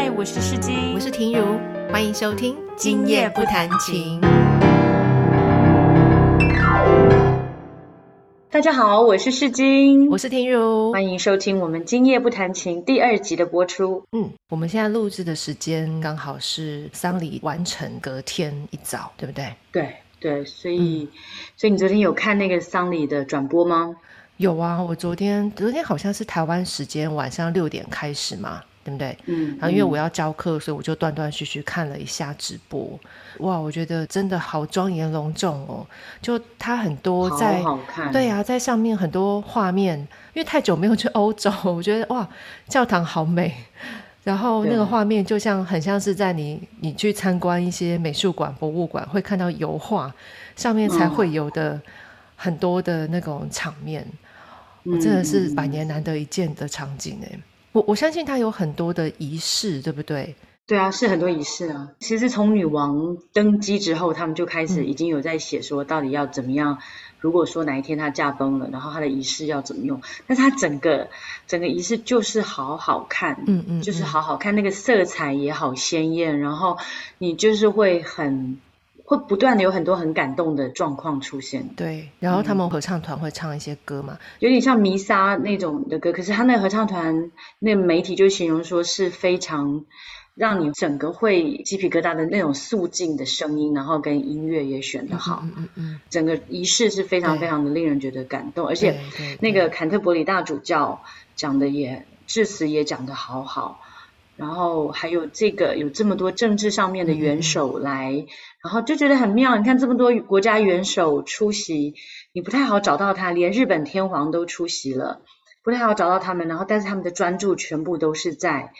嗨，我是世金，我是婷如，欢迎收听《今夜不弹琴》。大家好，我是世金，我是婷如，欢迎收听我们《今夜不弹琴》第二集的播出。嗯，我们现在录制的时间刚好是丧礼完成隔天一早，对不对？对对，所以所以你昨天有看那个丧礼的转播吗？有啊，我昨天昨天好像是台湾时间晚上六点开始嘛，对不对？嗯。然后因为我要教课，所以我就断断续续看了一下直播。哇，我觉得真的好庄严隆重哦！就它很多在，好看。对啊，在上面很多画面，因为太久没有去欧洲，我觉得哇，教堂好美。然后那个画面就像很像是在你你去参观一些美术馆、博物馆会看到油画上面才会有的很多的那种场面。我真的是百年难得一见的场景哎，我我相信它有很多的仪式，对不对？对啊，是很多仪式啊。其实从女王登基之后，他们就开始已经有在写说，到底要怎么样。如果说哪一天她驾崩了，然后她的仪式要怎么用？但是她整个整个仪式就是好好看，嗯嗯，就是好好看，那个色彩也好鲜艳，然后你就是会很。会不断的有很多很感动的状况出现，对。然后他们合唱团会唱一些歌嘛，有点像弥撒那种的歌。可是他那个合唱团，那媒体就形容说是非常让你整个会鸡皮疙瘩的那种肃静的声音，然后跟音乐也选得好，嗯嗯嗯，整个仪式是非常非常的令人觉得感动。而且那个坎特伯里大主教讲的也致辞也讲得好好。然后还有这个有这么多政治上面的元首来，然后就觉得很妙。你看这么多国家元首出席，你不太好找到他，连日本天皇都出席了，不太好找到他们。然后但是他们的专注全部都是在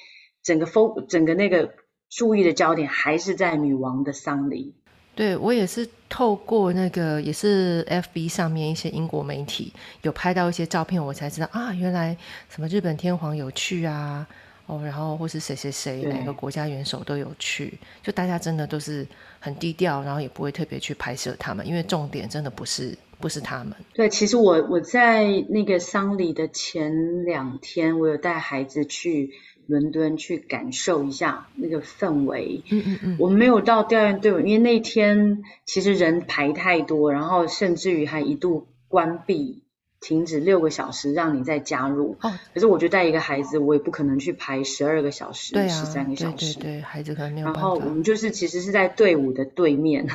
整个风整个那个注意的焦点还是在女王的丧礼。对我也是透过那个也是 FB 上面一些英国媒体有拍到一些照片，我才知道啊，原来什么日本天皇有去啊。哦，然后或是谁谁谁哪个国家元首都有去，就大家真的都是很低调，然后也不会特别去拍摄他们，因为重点真的不是不是他们。对，其实我我在那个丧礼的前两天，我有带孩子去伦敦去感受一下那个氛围。嗯嗯嗯，我们没有到吊唁队伍，因为那天其实人排太多，然后甚至于还一度关闭。停止六个小时，让你再加入。哦，可是我觉得带一个孩子，我也不可能去排十二个小时、十三个小时。对对，孩子可能没有然后我们就是其实是在队伍的对面，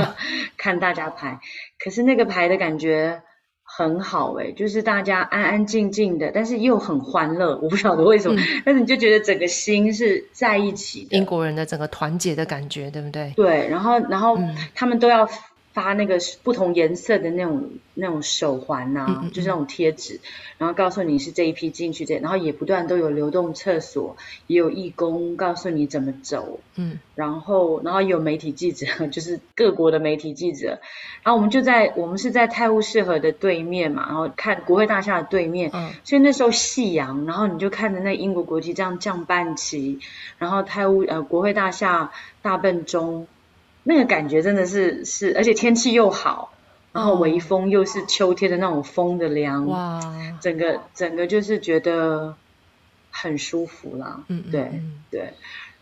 看大家排。可是那个排的感觉很好哎，就是大家安安静静的，但是又很欢乐。我不晓得为什么，但是你就觉得整个心是在一起的。英国人的整个团结的感觉，对不对？对，然后然后他们都要。发那个不同颜色的那种那种手环呐，就是那种贴纸，然后告诉你是这一批进去这，然后也不断都有流动厕所，也有义工告诉你怎么走，嗯，然后然后有媒体记者，就是各国的媒体记者，然后我们就在我们是在泰晤士河的对面嘛，然后看国会大厦的对面，嗯，所以那时候夕阳，然后你就看着那英国国旗这样降半旗，然后泰晤呃国会大厦大笨钟。那个感觉真的是是，而且天气又好，然后微风又是秋天的那种风的凉，哇，整个整个就是觉得很舒服啦。嗯，对对。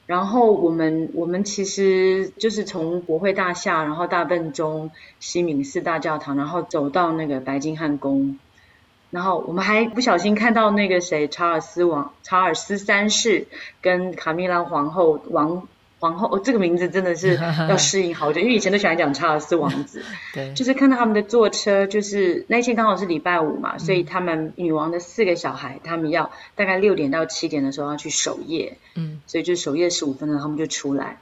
然后我们我们其实就是从国会大厦，然后大笨钟、西敏寺大教堂，然后走到那个白金汉宫，然后我们还不小心看到那个谁，查尔斯王、查尔斯三世跟卡米拉皇后王。皇后，哦，这个名字真的是要适应好久，因为以前都喜欢讲查尔斯王子。对，就是看到他们的坐车，就是那天刚好是礼拜五嘛，所以他们女王的四个小孩，他们要大概六点到七点的时候要去守夜，嗯，所以就守夜十五分钟，他们就出来。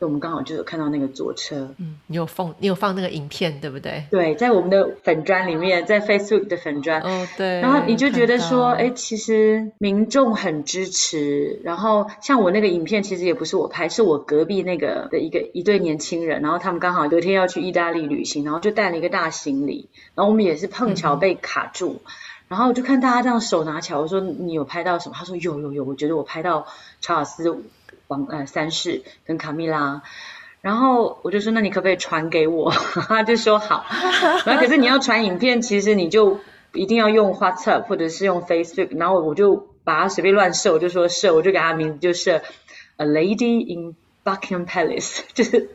我们刚好就有看到那个左车，嗯，你有放你有放那个影片对不对？对，在我们的粉砖里面，在 Facebook 的粉砖，哦对，然后你就觉得说，哎，其实民众很支持。然后像我那个影片，其实也不是我拍，是我隔壁那个的一个一对年轻人，然后他们刚好隔天要去意大利旅行，然后就带了一个大行李，然后我们也是碰巧被卡住，然后就看大家这样手拿起来，我说你有拍到什么？他说有有有，我觉得我拍到查尔斯。王呃三世跟卡米拉，然后我就说那你可不可以传给我？他就说好。然后可是你要传影片，其实你就一定要用 WhatsApp 或者是用 Facebook。然后我就把它随便乱设，我就说设，我就给他名字就设 a lady in Buckingham Palace，就是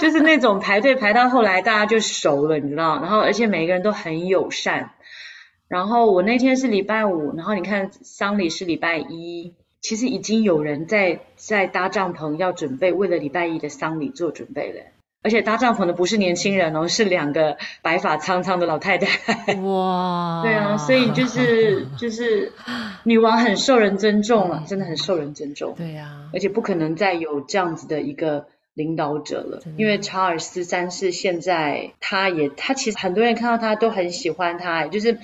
就是那种排队排到后来大家就熟了，你知道？然后而且每个人都很友善。然后我那天是礼拜五，然后你看丧礼是礼拜一，其实已经有人在在搭帐篷，要准备为了礼拜一的丧礼做准备了。而且搭帐篷的不是年轻人哦，是两个白发苍苍的老太太。哇！对啊，所以就是就是女王很受人尊重了，真的很受人尊重。对呀，而且不可能再有这样子的一个领导者了，因为查尔斯三世现在他也他其实很多人看到他都很喜欢他，就是。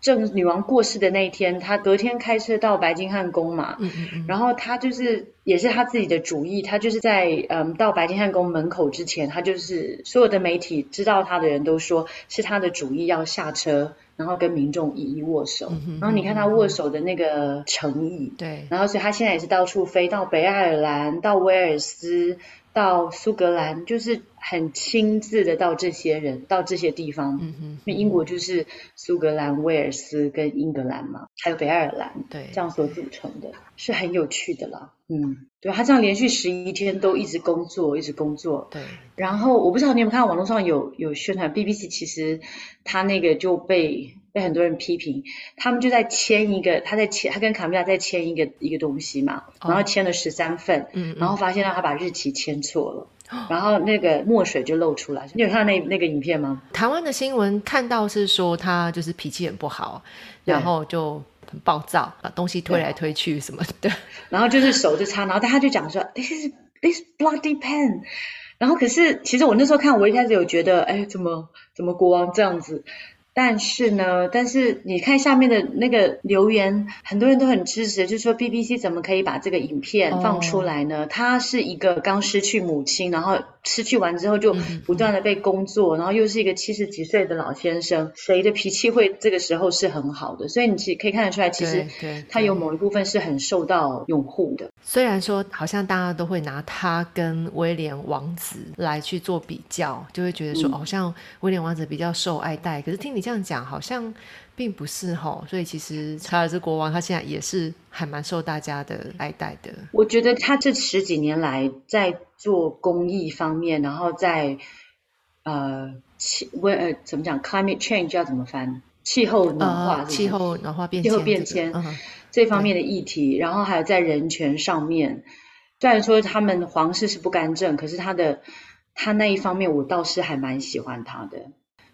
正女王过世的那一天，他隔天开车到白金汉宫嘛，然后他就是也是他自己的主意，他就是在嗯到白金汉宫门口之前，他就是所有的媒体知道他的人都说是他的主意要下车，然后跟民众一一握手，然后你看他握手的那个诚意，对，然后所以他现在也是到处飞到北爱尔兰，到威尔斯。到苏格兰就是很亲自的到这些人到这些地方，嗯哼，因为英国就是苏格兰、威尔斯跟英格兰嘛，还有北爱尔兰，对，这样所组成的，是很有趣的啦。嗯，对他这样连续十一天都一直工作，一直工作，对。然后我不知道你有没有看到网络上有有宣传，BBC 其实他那个就被。被很多人批评，他们就在签一个，他在签，他跟卡米拉在签一个一个东西嘛，然后签了十三份，嗯，然后发现让他把日期签错了，然后那个墨水就漏出来。你有看到那那个影片吗？台湾的新闻看到是说他就是脾气很不好，然后就很暴躁，把东西推来推去什么的，然后就是手就擦，然后他就讲说，this is this bloody pen，然后可是其实我那时候看，我一开始有觉得，哎，怎么怎么国王这样子？但是呢，但是你看下面的那个留言，很多人都很支持，就是说 BBC 怎么可以把这个影片放出来呢？他是一个刚失去母亲，然后失去完之后就不断的被工作，然后又是一个七十几岁的老先生，谁的脾气会这个时候是很好的？所以你其实可以看得出来，其实他有某一部分是很受到拥护的。虽然说好像大家都会拿他跟威廉王子来去做比较，就会觉得说好像威廉王子比较受爱戴，可是听你。这样讲好像并不是哈，所以其实查尔斯国王他现在也是还蛮受大家的爱戴的。我觉得他这十几年来在做公益方面，然后在呃气温呃怎么讲，climate change 要怎么翻？气候暖化，气候暖化变气候变迁这方面的议题，然后还有在人权上面，虽然说他们皇室是不干政，可是他的他那一方面，我倒是还蛮喜欢他的。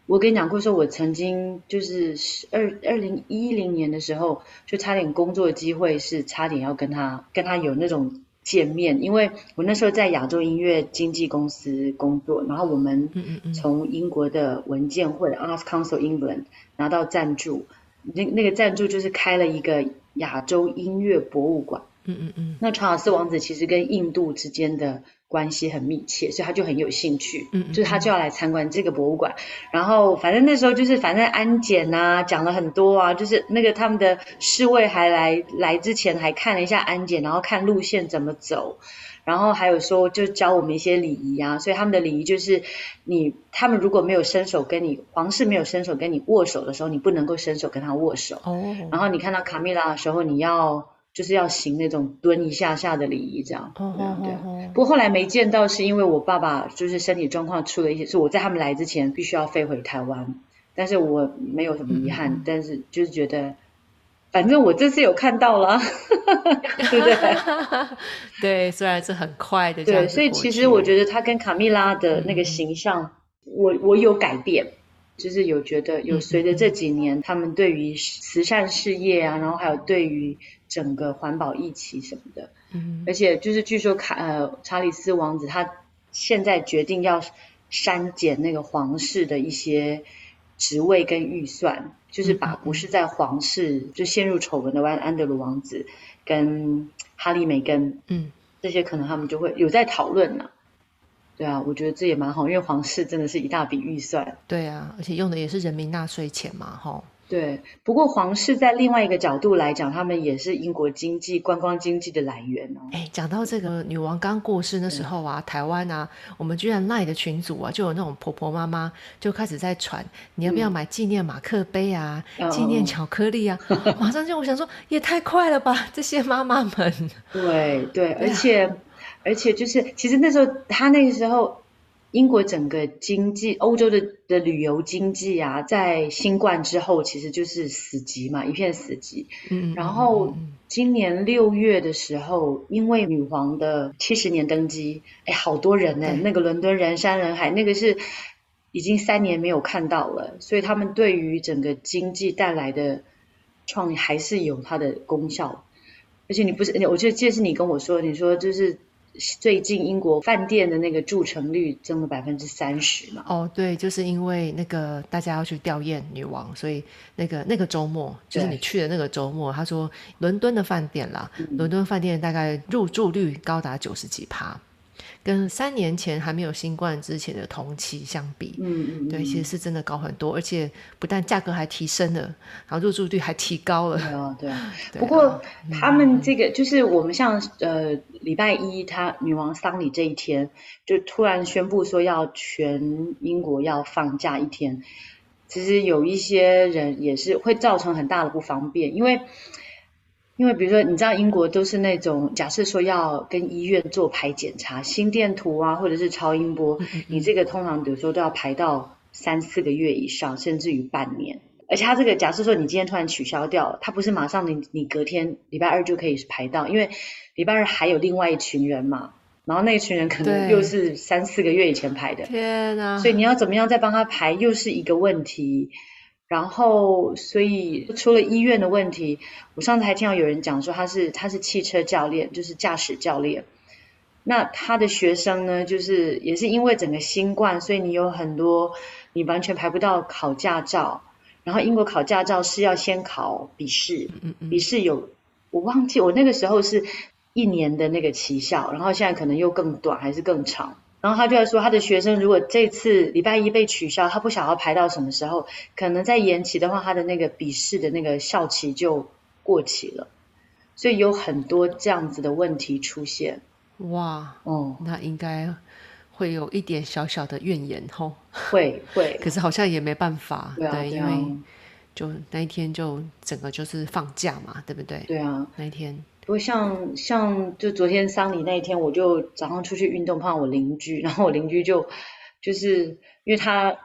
我跟你讲过，说我曾经就是二二零一零年的时候，就差点工作机会是差点要跟他跟他有那种见面，因为我那时候在亚洲音乐经纪公司工作，然后我们从英国的文件会 Arts Council England 拿到赞助，那那个赞助就是开了一个亚洲音乐博物馆。嗯嗯嗯。那查尔斯王子其实跟印度之间的。关系很密切，所以他就很有兴趣，嗯，就是他就要来参观这个博物馆。然后反正那时候就是反正安检啊，讲了很多啊，就是那个他们的侍卫还来来之前还看了一下安检，然后看路线怎么走，然后还有说就教我们一些礼仪啊。所以他们的礼仪就是你他们如果没有伸手跟你皇室没有伸手跟你握手的时候，你不能够伸手跟他握手。哦，然后你看到卡米拉的时候，你要。就是要行那种蹲一下下的礼仪，这样。对对。不过后来没见到，是因为我爸爸就是身体状况出了一些，是我在他们来之前必须要飞回台湾，但是我没有什么遗憾，但是就是觉得，反正我这次有看到了，对 不对？对，虽然是很快的。对，所以其实我觉得他跟卡蜜拉的那个形象，我我有改变。就是有觉得有随着这几年他们对于慈善事业啊，然后还有对于整个环保议题什么的，嗯，而且就是据说卡呃查理斯王子他现在决定要删减那个皇室的一些职位跟预算，就是把不是在皇室就陷入丑闻的安安德鲁王子跟哈利梅根，嗯，这些可能他们就会有在讨论呢。对啊，我觉得这也蛮好，因为皇室真的是一大笔预算。对啊，而且用的也是人民纳税钱嘛，哈。对，不过皇室在另外一个角度来讲，他们也是英国经济观光经济的来源哦。哎，讲到这个女王刚过世那时候啊，台湾啊，我们居然赖的群组啊，就有那种婆婆妈妈就开始在传，你要不要买纪念马克杯啊，纪念巧克力啊？马上就我想说，也太快了吧，这些妈妈们。对对，而且而且就是，其实那时候她那个时候。英国整个经济，欧洲的的旅游经济啊，在新冠之后其实就是死寂嘛，一片死寂。嗯，然后今年六月的时候，因为女皇的七十年登基，哎，好多人呢，那个伦敦人山人海，那个是已经三年没有看到了，所以他们对于整个经济带来的创意还是有它的功效。而且你不是，我记得这是你跟我说，你说就是。最近英国饭店的那个住成率增了百分之三十嘛？哦，对，就是因为那个大家要去吊唁女王，所以那个那个周末，就是你去的那个周末，他说伦敦的饭店啦，伦敦饭店大概入住率高达九十几趴。跟三年前还没有新冠之前的同期相比，嗯嗯，对，其实是真的高很多，而且不但价格还提升了，然后入住率还提高了。对啊，对啊。不过他们这个就是我们像呃礼拜一，他女王丧礼这一天，就突然宣布说要全英国要放假一天，其实有一些人也是会造成很大的不方便，因为。因为比如说，你知道英国都是那种假设说要跟医院做排检查、心电图啊，或者是超音波，你这个通常比如说都要排到三四个月以上，甚至于半年。而且他这个假设说你今天突然取消掉，他不是马上你你隔天礼拜二就可以排到，因为礼拜二还有另外一群人嘛，然后那一群人可能又是三四个月以前排的，天啊！所以你要怎么样再帮他排，又是一个问题。然后，所以除了医院的问题，我上次还听到有人讲说他是他是汽车教练，就是驾驶教练。那他的学生呢，就是也是因为整个新冠，所以你有很多你完全排不到考驾照。然后英国考驾照是要先考笔试，笔试有我忘记我那个时候是一年的那个期效，然后现在可能又更短还是更长。然后他就在说，他的学生如果这次礼拜一被取消，他不想要排到什么时候，可能再延期的话，他的那个笔试的那个校期就过期了，所以有很多这样子的问题出现。哇，哦，那应该会有一点小小的怨言吼。会会，可是好像也没办法，对，因为就那一天就整个就是放假嘛，对不对？对啊，那一天。不过像像就昨天丧礼那一天，我就早上出去运动碰到我邻居，然后我邻居就就是因为他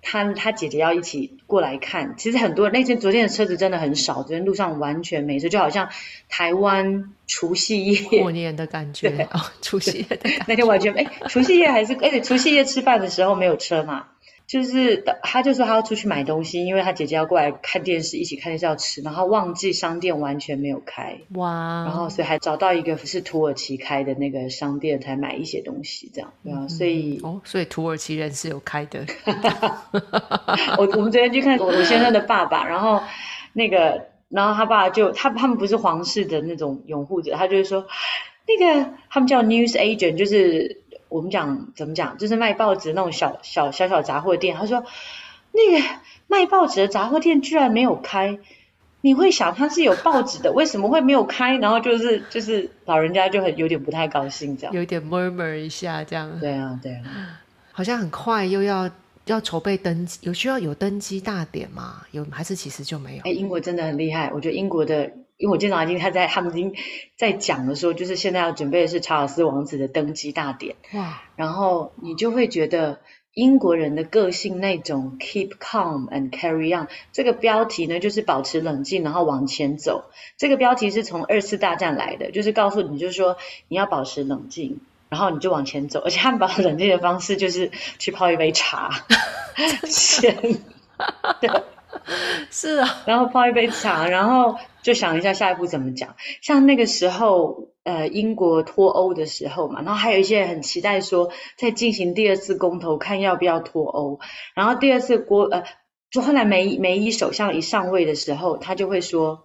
他他姐姐要一起过来看，其实很多那天昨天的车子真的很少，昨天路上完全没车，就好像台湾除夕夜 过年的感觉哦，除夕夜那天完全哎，除夕夜还是哎除夕夜吃饭的时候没有车嘛。就是他就说他要出去买东西，因为他姐姐要过来看电视，一起看电视要吃，然后忘记商店完全没有开，哇！然后所以还找到一个是土耳其开的那个商店，才买一些东西，这样对啊，所以哦，所以土耳其人是有开的。我我们昨天去看我我先生的爸爸，然后那个然后他爸就他他们不是皇室的那种拥护者，他就是说那个他们叫 news agent，就是。我们讲怎么讲，就是卖报纸那种小小小小杂货店。他说，那个卖报纸的杂货店居然没有开，你会想他是有报纸的，为什么会没有开？然后就是就是老人家就很有点不太高兴，这样有点 murmur 一下这样。对啊，对啊，好像很快又要要筹备登记，有需要有登基大典吗？有还是其实就没有？哎，英国真的很厉害，我觉得英国的。因为我经常听他在他们已经在讲的时候，就是现在要准备的是查尔斯王子的登基大典。哇！然后你就会觉得英国人的个性那种 keep calm and carry on 这个标题呢，就是保持冷静，然后往前走。这个标题是从二次大战来的，就是告诉你，就是说你要保持冷静，然后你就往前走。而且他们保持冷静的方式就是去泡一杯茶，先对，是啊，然后泡一杯茶，然后。就想一下下一步怎么讲，像那个时候，呃，英国脱欧的时候嘛，然后还有一些人很期待说，在进行第二次公投，看要不要脱欧。然后第二次国，呃，就后来梅梅伊首相一上位的时候，他就会说，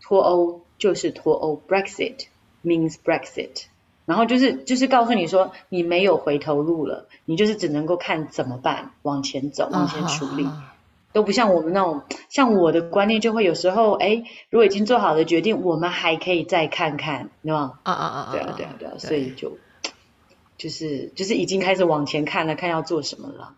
脱欧就是脱欧，Brexit means Brexit。然后就是就是告诉你说，你没有回头路了，你就是只能够看怎么办，往前走，往前处理。都不像我们那种，像我的观念就会有时候，哎，如果已经做好的决定，我们还可以再看看，对吧？啊啊啊！对啊对啊对啊，所以就就是就是已经开始往前看了，看要做什么了。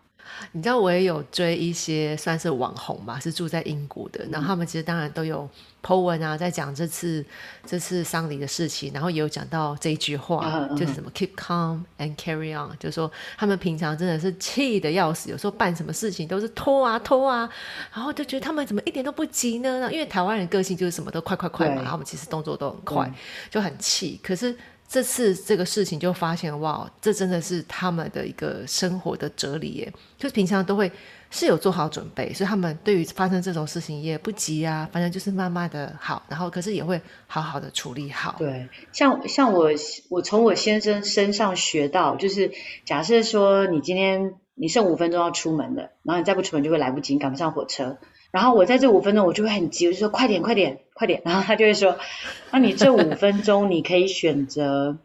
你知道我也有追一些算是网红吧，是住在英国的，然后他们其实当然都有 po 文啊，在讲这次这次丧礼的事情，然后也有讲到这一句话，就是什么 keep calm and carry on，就是说他们平常真的是气的要死，有时候办什么事情都是拖啊拖啊，然后就觉得他们怎么一点都不急呢？因为台湾人个性就是什么都快快快嘛，然后我们其实动作都很快，就很气，可是。这次这个事情就发现哇，这真的是他们的一个生活的哲理耶，就是平常都会是有做好准备，所以他们对于发生这种事情也不急啊，反正就是慢慢的好，然后可是也会好好的处理好。对，像像我我从我先生身上学到，就是假设说你今天你剩五分钟要出门了，然后你再不出门就会来不及，赶不上火车。然后我在这五分钟，我就会很急，我就说快点，快点，快点。然后他就会说，那你这五分钟你可以选择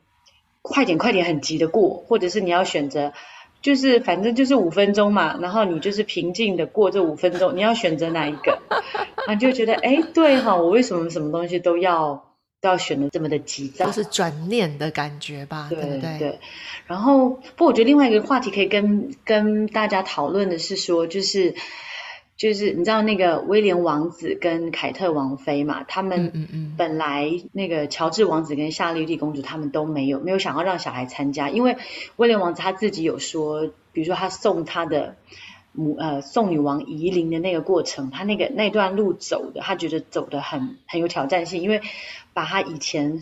快点，快点，很急的过，或者是你要选择，就是反正就是五分钟嘛。然后你就是平静的过这五分钟，你要选择哪一个？啊，就觉得哎，对哈，我为什么什么东西都要都要选的这么的急躁？就是转念的感觉吧，对不对？对。然后，不，我觉得另外一个话题可以跟跟大家讨论的是说，就是。就是你知道那个威廉王子跟凯特王妃嘛，他们本来那个乔治王子跟夏绿蒂公主他们都没有没有想要让小孩参加，因为威廉王子他自己有说，比如说他送他的母呃送女王夷陵的那个过程，他那个那段路走的，他觉得走的很很有挑战性，因为把他以前。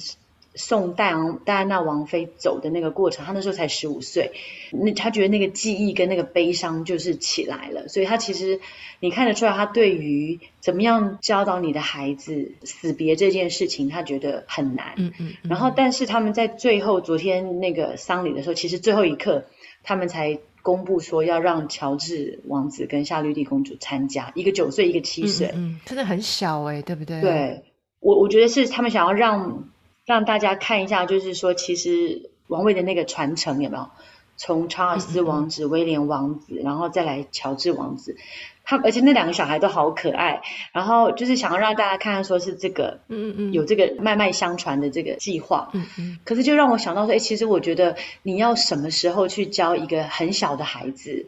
送戴昂戴安娜王妃走的那个过程，他那时候才十五岁，那他觉得那个记忆跟那个悲伤就是起来了，所以他其实你看得出来，他对于怎么样教导你的孩子死别这件事情，他觉得很难。嗯嗯。然后，但是他们在最后昨天那个丧礼的时候，其实最后一刻，他们才公布说要让乔治王子跟夏绿蒂公主参加，一个九岁，一个七岁，嗯，真的很小哎，对不对？对，我我觉得是他们想要让。让大家看一下，就是说，其实王位的那个传承有没有？从查尔斯王子、威廉王子，然后再来乔治王子，他而且那两个小孩都好可爱。然后就是想要让大家看看，说是这个，嗯嗯嗯，有这个脉脉相传的这个计划。嗯嗯。可是就让我想到说，哎，其实我觉得你要什么时候去教一个很小的孩子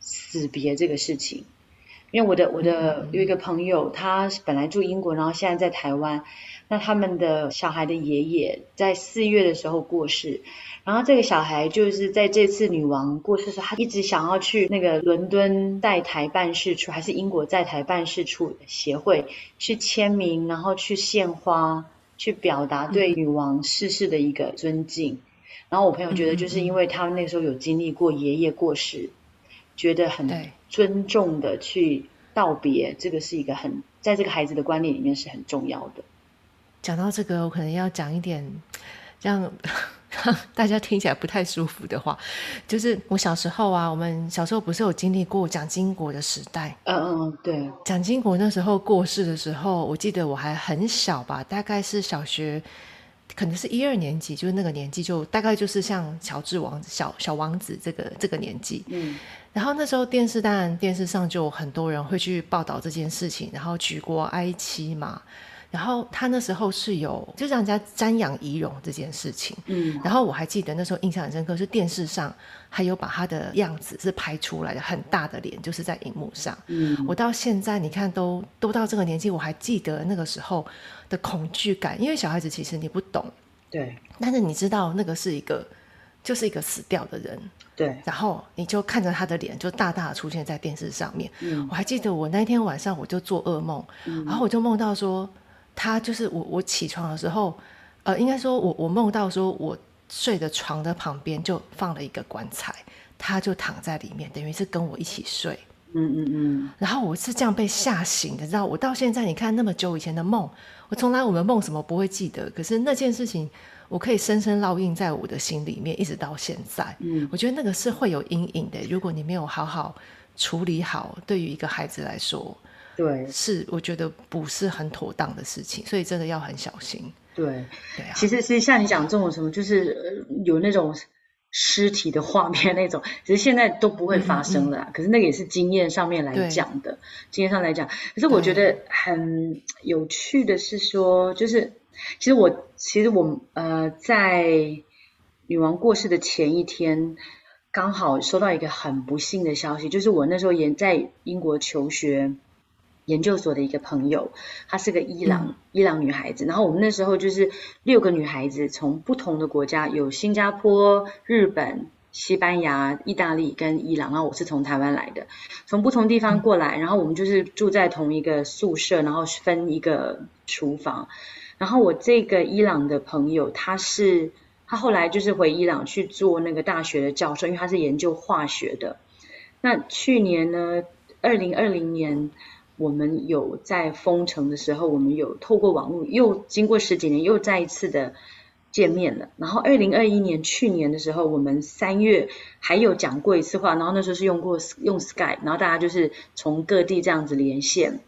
死别这个事情？因为我的我的有一个朋友，他本来住英国，然后现在在台湾。那他们的小孩的爷爷在四月的时候过世，然后这个小孩就是在这次女王过世的时候，他一直想要去那个伦敦在台办事处，还是英国在台办事处协会去签名，然后去献花，去表达对女王逝世的一个尊敬。然后我朋友觉得，就是因为他们那时候有经历过爷爷过世，觉得很尊重的去道别，这个是一个很在这个孩子的观念里面是很重要的。讲到这个，我可能要讲一点让大家听起来不太舒服的话，就是我小时候啊，我们小时候不是有经历过蒋经国的时代？嗯嗯，对。蒋经国那时候过世的时候，我记得我还很小吧，大概是小学，可能是一二年级，就是那个年纪，就大概就是像乔治王子、小小王子这个这个年纪。嗯。然后那时候电视当然电视上就很多人会去报道这件事情，然后举国哀戚嘛。然后他那时候是有就让人家瞻仰仪容这件事情，嗯，然后我还记得那时候印象很深刻，是电视上还有把他的样子是拍出来的，很大的脸就是在荧幕上，嗯，我到现在你看都都到这个年纪，我还记得那个时候的恐惧感，因为小孩子其实你不懂，对，但是你知道那个是一个就是一个死掉的人，对，然后你就看着他的脸就大大的出现在电视上面，嗯，我还记得我那天晚上我就做噩梦，然后我就梦到说。他就是我，我起床的时候，呃，应该说，我我梦到说，我睡的床的旁边就放了一个棺材，他就躺在里面，等于是跟我一起睡。嗯嗯嗯。然后我是这样被吓醒的，知道？我到现在，你看那么久以前的梦，我从来我们梦什么不会记得，可是那件事情，我可以深深烙印在我的心里面，一直到现在。嗯，我觉得那个是会有阴影的，如果你没有好好处理好，对于一个孩子来说。对，是我觉得不是很妥当的事情，所以真的要很小心。对，对啊。其实是像你讲这种什么，就是有那种尸体的画面那种，其实现在都不会发生了。可是那个也是经验上面来讲的，经验上来讲。可是我觉得很有趣的是说，就是其实我其实我呃在女王过世的前一天，刚好收到一个很不幸的消息，就是我那时候也在英国求学。研究所的一个朋友，她是个伊朗伊朗女孩子。然后我们那时候就是六个女孩子，从不同的国家，有新加坡、日本、西班牙、意大利跟伊朗。然后我是从台湾来的，从不同地方过来。然后我们就是住在同一个宿舍，然后分一个厨房。然后我这个伊朗的朋友，他是他后来就是回伊朗去做那个大学的教授，因为他是研究化学的。那去年呢，二零二零年。我们有在封城的时候，我们有透过网络，又经过十几年，又再一次的见面了。然后二零二一年去年的时候，我们三月还有讲过一次话，然后那时候是用过用 Skype，然后大家就是从各地这样子连线。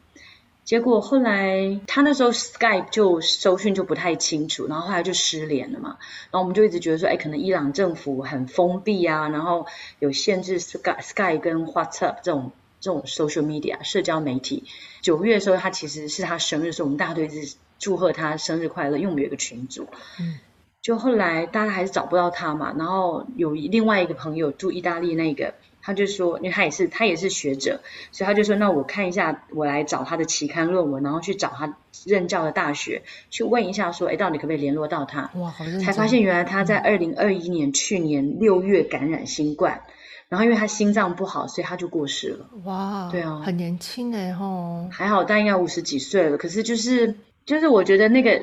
结果后来他那时候 Skype 就收讯就不太清楚，然后后来就失联了嘛。然后我们就一直觉得说，哎，可能伊朗政府很封闭啊，然后有限制 Skype Skype 跟 WhatsApp 这种。这种 social media 社交媒体，九月的时候，他其实是他生日，所以我们大家都一直祝贺他生日快乐，因为我们有一个群组。嗯，就后来大家还是找不到他嘛，然后有另外一个朋友住意大利，那个他就说，因为他也是他也是学者，所以他就说，那我看一下，我来找他的期刊论文，然后去找他任教的大学，去问一下，说，哎，到底可不可以联络到他？哇，好才发现原来他在二零二一年去年六月感染新冠。然后因为他心脏不好，所以他就过世了。哇，对啊，很年轻哎吼，还好，但应该五十几岁了。可是就是就是，我觉得那个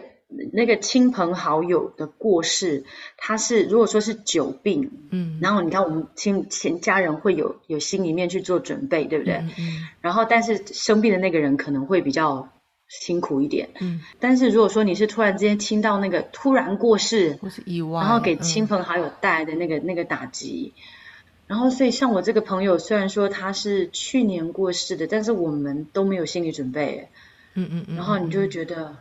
那个亲朋好友的过世，他是如果说是久病，嗯，然后你看我们亲前家人会有有心里面去做准备，对不对？嗯。然后，但是生病的那个人可能会比较辛苦一点，嗯。但是如果说你是突然之间听到那个突然过世，或是意外，然后给亲朋好友带来的那个那个打击。然后，所以像我这个朋友，虽然说他是去年过世的，但是我们都没有心理准备。嗯嗯嗯。然后你就会觉得，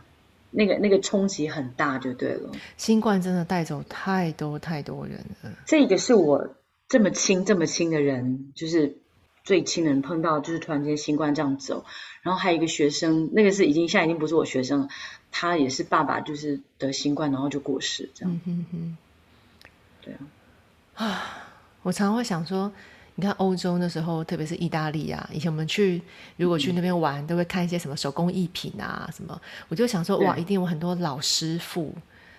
那个那个冲击很大，就对了。新冠真的带走太多太多人了。这个是我这么亲这么亲的人，就是最亲的人碰到，就是突然间新冠这样走。然后还有一个学生，那个是已经现在已经不是我学生了，他也是爸爸就是得新冠，然后就过世这样。嗯哼哼。对啊。啊。我常常会想说，你看欧洲那时候，特别是意大利啊，以前我们去如果去那边玩，都会看一些什么手工艺品啊，什么，我就想说，哇，一定有很多老师傅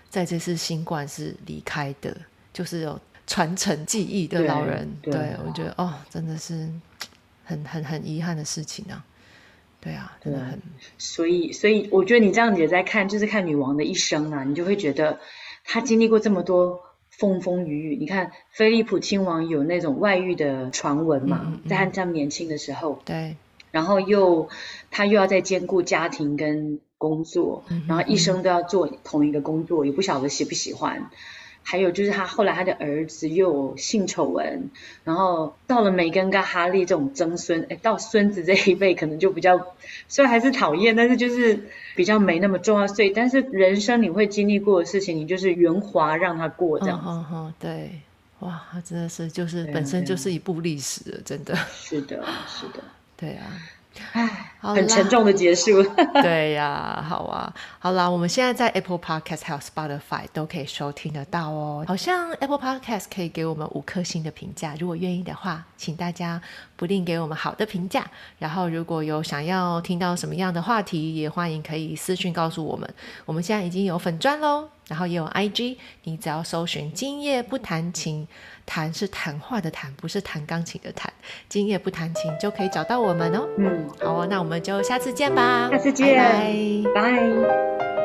在这次新冠是离开的，就是有传承技艺的老人。对，我觉得哦，真的是很很很遗憾的事情啊。对啊，真的很。所以，所以我觉得你这样子也在看，就是看女王的一生啊，你就会觉得她经历过这么多。风风雨雨，你看菲利普亲王有那种外遇的传闻嘛，在他这样年轻的时候，对，然后又他又要在兼顾家庭跟工作，然后一生都要做同一个工作，也不晓得喜不喜欢。还有就是他后来他的儿子又有性丑闻，然后到了梅根跟哈利这种曾孙，哎，到孙子这一辈可能就比较，虽然还是讨厌，但是就是比较没那么重要。所以，但是人生你会经历过的事情，你就是圆滑让他过这样子。对，哇，真的是就是本身就是一部历史了，真的。是的，是的，对啊。唉，很沉重的结束。对呀，好啊，好啦，我们现在在 Apple Podcast 还有 Spotify 都可以收听得到哦。好像 Apple Podcast 可以给我们五颗星的评价，如果愿意的话，请大家不吝给我们好的评价。然后如果有想要听到什么样的话题，也欢迎可以私讯告诉我们。我们现在已经有粉钻喽，然后也有 IG，你只要搜寻“今夜不弹琴”。谈是谈话的谈，不是弹钢琴的弹。今夜不弹琴就可以找到我们哦。嗯，好哦，那我们就下次见吧。下次见，拜。